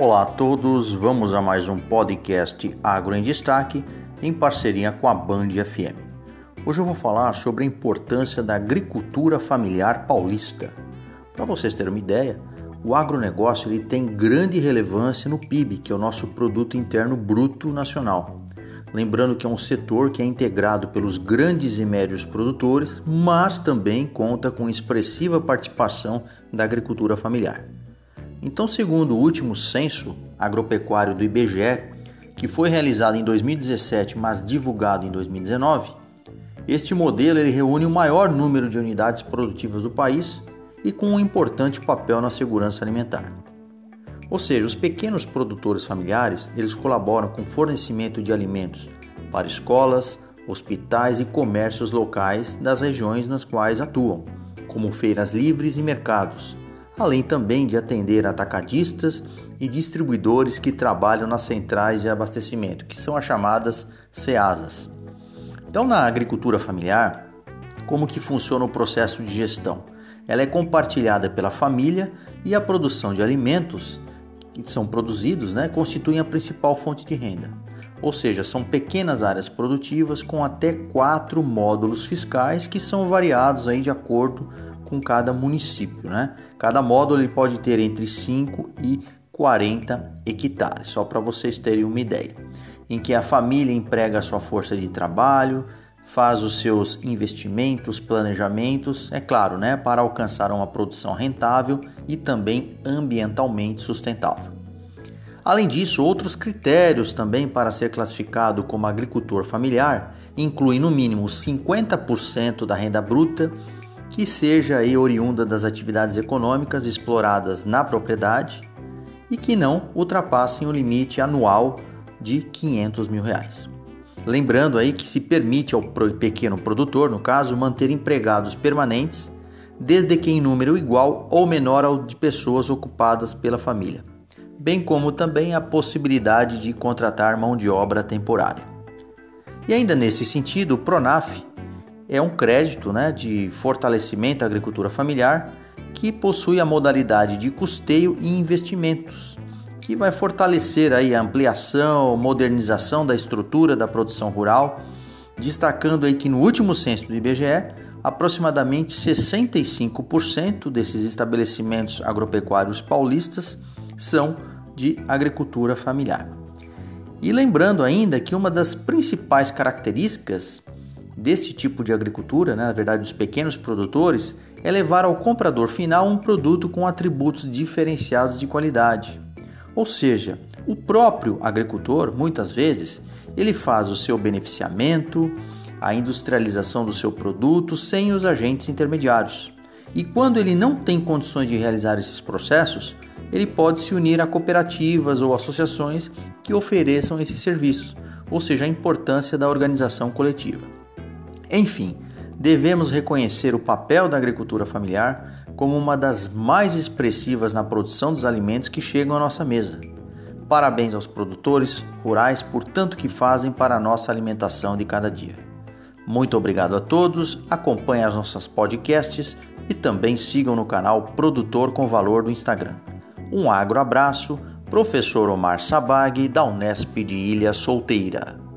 Olá a todos, vamos a mais um podcast Agro em Destaque em parceria com a Band FM. Hoje eu vou falar sobre a importância da agricultura familiar paulista. Para vocês terem uma ideia, o agronegócio ele tem grande relevância no PIB, que é o nosso produto interno bruto nacional. Lembrando que é um setor que é integrado pelos grandes e médios produtores, mas também conta com expressiva participação da agricultura familiar. Então, segundo o último censo agropecuário do IBGE, que foi realizado em 2017, mas divulgado em 2019, este modelo ele reúne o maior número de unidades produtivas do país e com um importante papel na segurança alimentar. Ou seja, os pequenos produtores familiares, eles colaboram com fornecimento de alimentos para escolas, hospitais e comércios locais das regiões nas quais atuam, como feiras livres e mercados, além também de atender atacadistas e distribuidores que trabalham nas centrais de abastecimento, que são as chamadas CEASAS. Então, na agricultura familiar, como que funciona o processo de gestão? Ela é compartilhada pela família e a produção de alimentos que são produzidos né, constituem a principal fonte de renda. Ou seja, são pequenas áreas produtivas com até quatro módulos fiscais que são variados aí de acordo com cada município. Né? Cada módulo ele pode ter entre 5 e 40 hectares, só para vocês terem uma ideia. Em que a família emprega a sua força de trabalho, faz os seus investimentos, planejamentos, é claro, né, para alcançar uma produção rentável e também ambientalmente sustentável. Além disso, outros critérios também para ser classificado como agricultor familiar incluem no mínimo 50% da renda bruta que seja aí oriunda das atividades econômicas exploradas na propriedade e que não ultrapassem o limite anual de 500 mil reais. Lembrando aí que se permite ao pequeno produtor, no caso, manter empregados permanentes, desde que em número igual ou menor ao de pessoas ocupadas pela família, bem como também a possibilidade de contratar mão de obra temporária. E ainda nesse sentido, o Pronaf é um crédito né, de fortalecimento à agricultura familiar que possui a modalidade de custeio e investimentos que vai fortalecer aí a ampliação, modernização da estrutura da produção rural, destacando aí que no último censo do IBGE, aproximadamente 65% desses estabelecimentos agropecuários paulistas são de agricultura familiar. E lembrando ainda que uma das principais características desse tipo de agricultura, né, na verdade dos pequenos produtores, é levar ao comprador final um produto com atributos diferenciados de qualidade. Ou seja, o próprio agricultor, muitas vezes, ele faz o seu beneficiamento, a industrialização do seu produto sem os agentes intermediários. E quando ele não tem condições de realizar esses processos, ele pode se unir a cooperativas ou associações que ofereçam esses serviços, ou seja, a importância da organização coletiva. Enfim, devemos reconhecer o papel da agricultura familiar como uma das mais expressivas na produção dos alimentos que chegam à nossa mesa. Parabéns aos produtores rurais por tanto que fazem para a nossa alimentação de cada dia. Muito obrigado a todos, acompanhem as nossas podcasts e também sigam no canal Produtor com Valor do Instagram. Um agro abraço, professor Omar Sabag, da Unesp de Ilha Solteira.